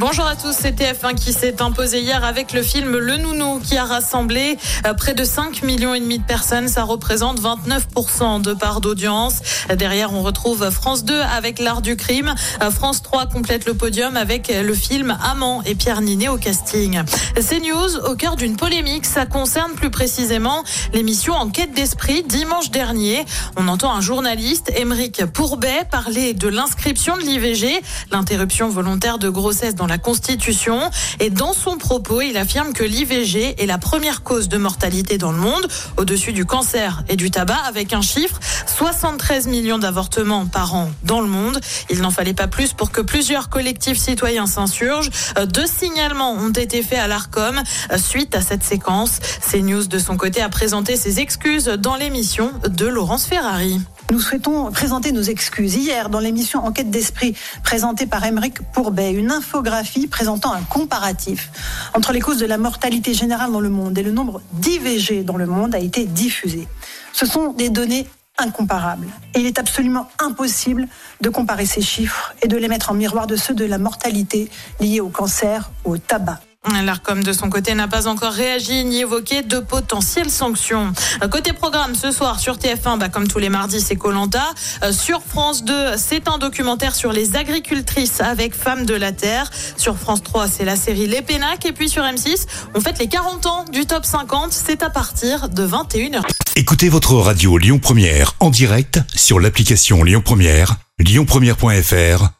Bonjour à tous, c'est TF1 qui s'est imposé hier avec le film Le Nounou qui a rassemblé euh, près de 5 millions et demi de personnes. Ça représente 29% de part d'audience. Derrière, on retrouve France 2 avec L'Art du crime. Euh, France 3 complète le podium avec le film Amant et Pierre Ninet au casting. CNews au cœur d'une polémique. Ça concerne plus précisément l'émission Enquête d'esprit dimanche dernier. On entend un journaliste, Émeric Pourbet, parler de l'inscription de l'IVG, l'interruption volontaire de grossesse dans la Constitution. Et dans son propos, il affirme que l'IVG est la première cause de mortalité dans le monde, au-dessus du cancer et du tabac, avec un chiffre 73 millions d'avortements par an dans le monde. Il n'en fallait pas plus pour que plusieurs collectifs citoyens s'insurgent. Deux signalements ont été faits à l'ARCOM suite à cette séquence. CNews, de son côté, a présenté ses excuses dans l'émission de Laurence Ferrari. Nous souhaitons présenter nos excuses. Hier, dans l'émission Enquête d'esprit présentée par Émeric Pourbet, une infographie présentant un comparatif entre les causes de la mortalité générale dans le monde et le nombre d'IVG dans le monde a été diffusée. Ce sont des données incomparables. Et il est absolument impossible de comparer ces chiffres et de les mettre en miroir de ceux de la mortalité liée au cancer ou au tabac. L'ARCOM de son côté n'a pas encore réagi ni évoqué de potentielles sanctions. Côté programme, ce soir sur TF1, bah, comme tous les mardis, c'est Colanta. Euh, sur France 2, c'est un documentaire sur les agricultrices avec Femmes de la Terre. Sur France 3, c'est la série Les Pénacs. Et puis sur M6, on fête les 40 ans du top 50. C'est à partir de 21h. Écoutez votre radio Lyon Première en direct sur l'application Lyon Première, lyonpremière.fr